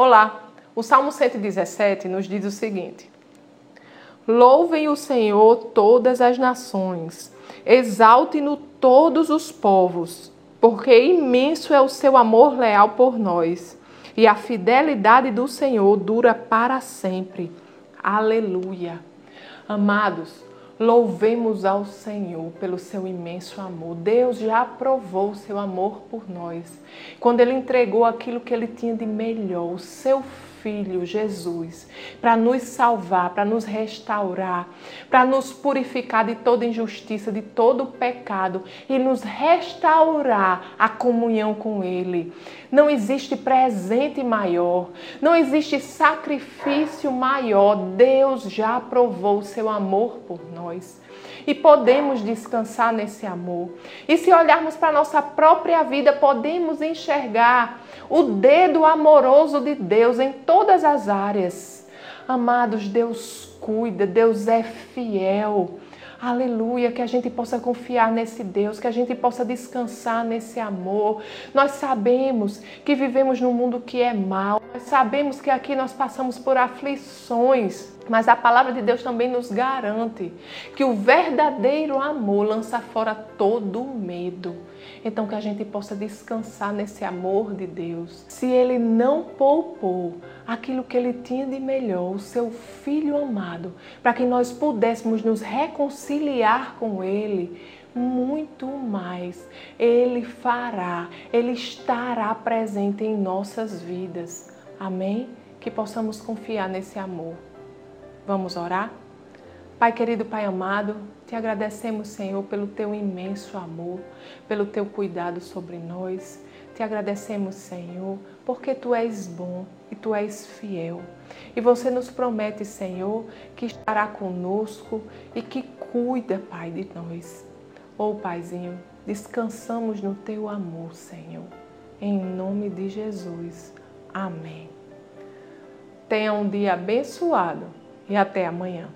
Olá, o Salmo 117 nos diz o seguinte: Louvem o Senhor todas as nações, exalte-no todos os povos, porque imenso é o seu amor leal por nós, e a fidelidade do Senhor dura para sempre. Aleluia. Amados, Louvemos ao Senhor pelo seu imenso amor. Deus já provou o seu amor por nós. Quando ele entregou aquilo que ele tinha de melhor, o seu Filho Jesus, para nos salvar, para nos restaurar, para nos purificar de toda injustiça, de todo pecado e nos restaurar a comunhão com Ele. Não existe presente maior, não existe sacrifício maior. Deus já provou o seu amor por nós e podemos descansar nesse amor. E se olharmos para a nossa própria vida, podemos enxergar o dedo amoroso de Deus em todas as áreas. Amados, Deus cuida, Deus é fiel. Aleluia, que a gente possa confiar nesse Deus, que a gente possa descansar nesse amor. Nós sabemos que vivemos num mundo que é mau, nós sabemos que aqui nós passamos por aflições, mas a palavra de Deus também nos garante que o verdadeiro amor lança fora todo medo. Então que a gente possa descansar nesse amor de Deus. Se ele não poupou aquilo que ele tinha de melhor, o seu filho amado, para que nós pudéssemos nos reconciliar com ele, muito mais ele fará, ele estará presente em nossas vidas. Amém? Que possamos confiar nesse amor. Vamos orar? Pai querido, Pai amado, te agradecemos, Senhor, pelo teu imenso amor, pelo teu cuidado sobre nós. Te agradecemos, Senhor, porque tu és bom e tu és fiel. E você nos promete, Senhor, que estará conosco e que cuida, Pai, de nós. Oh, Paizinho, descansamos no teu amor, Senhor. Em nome de Jesus. Amém. Tenha um dia abençoado e até amanhã.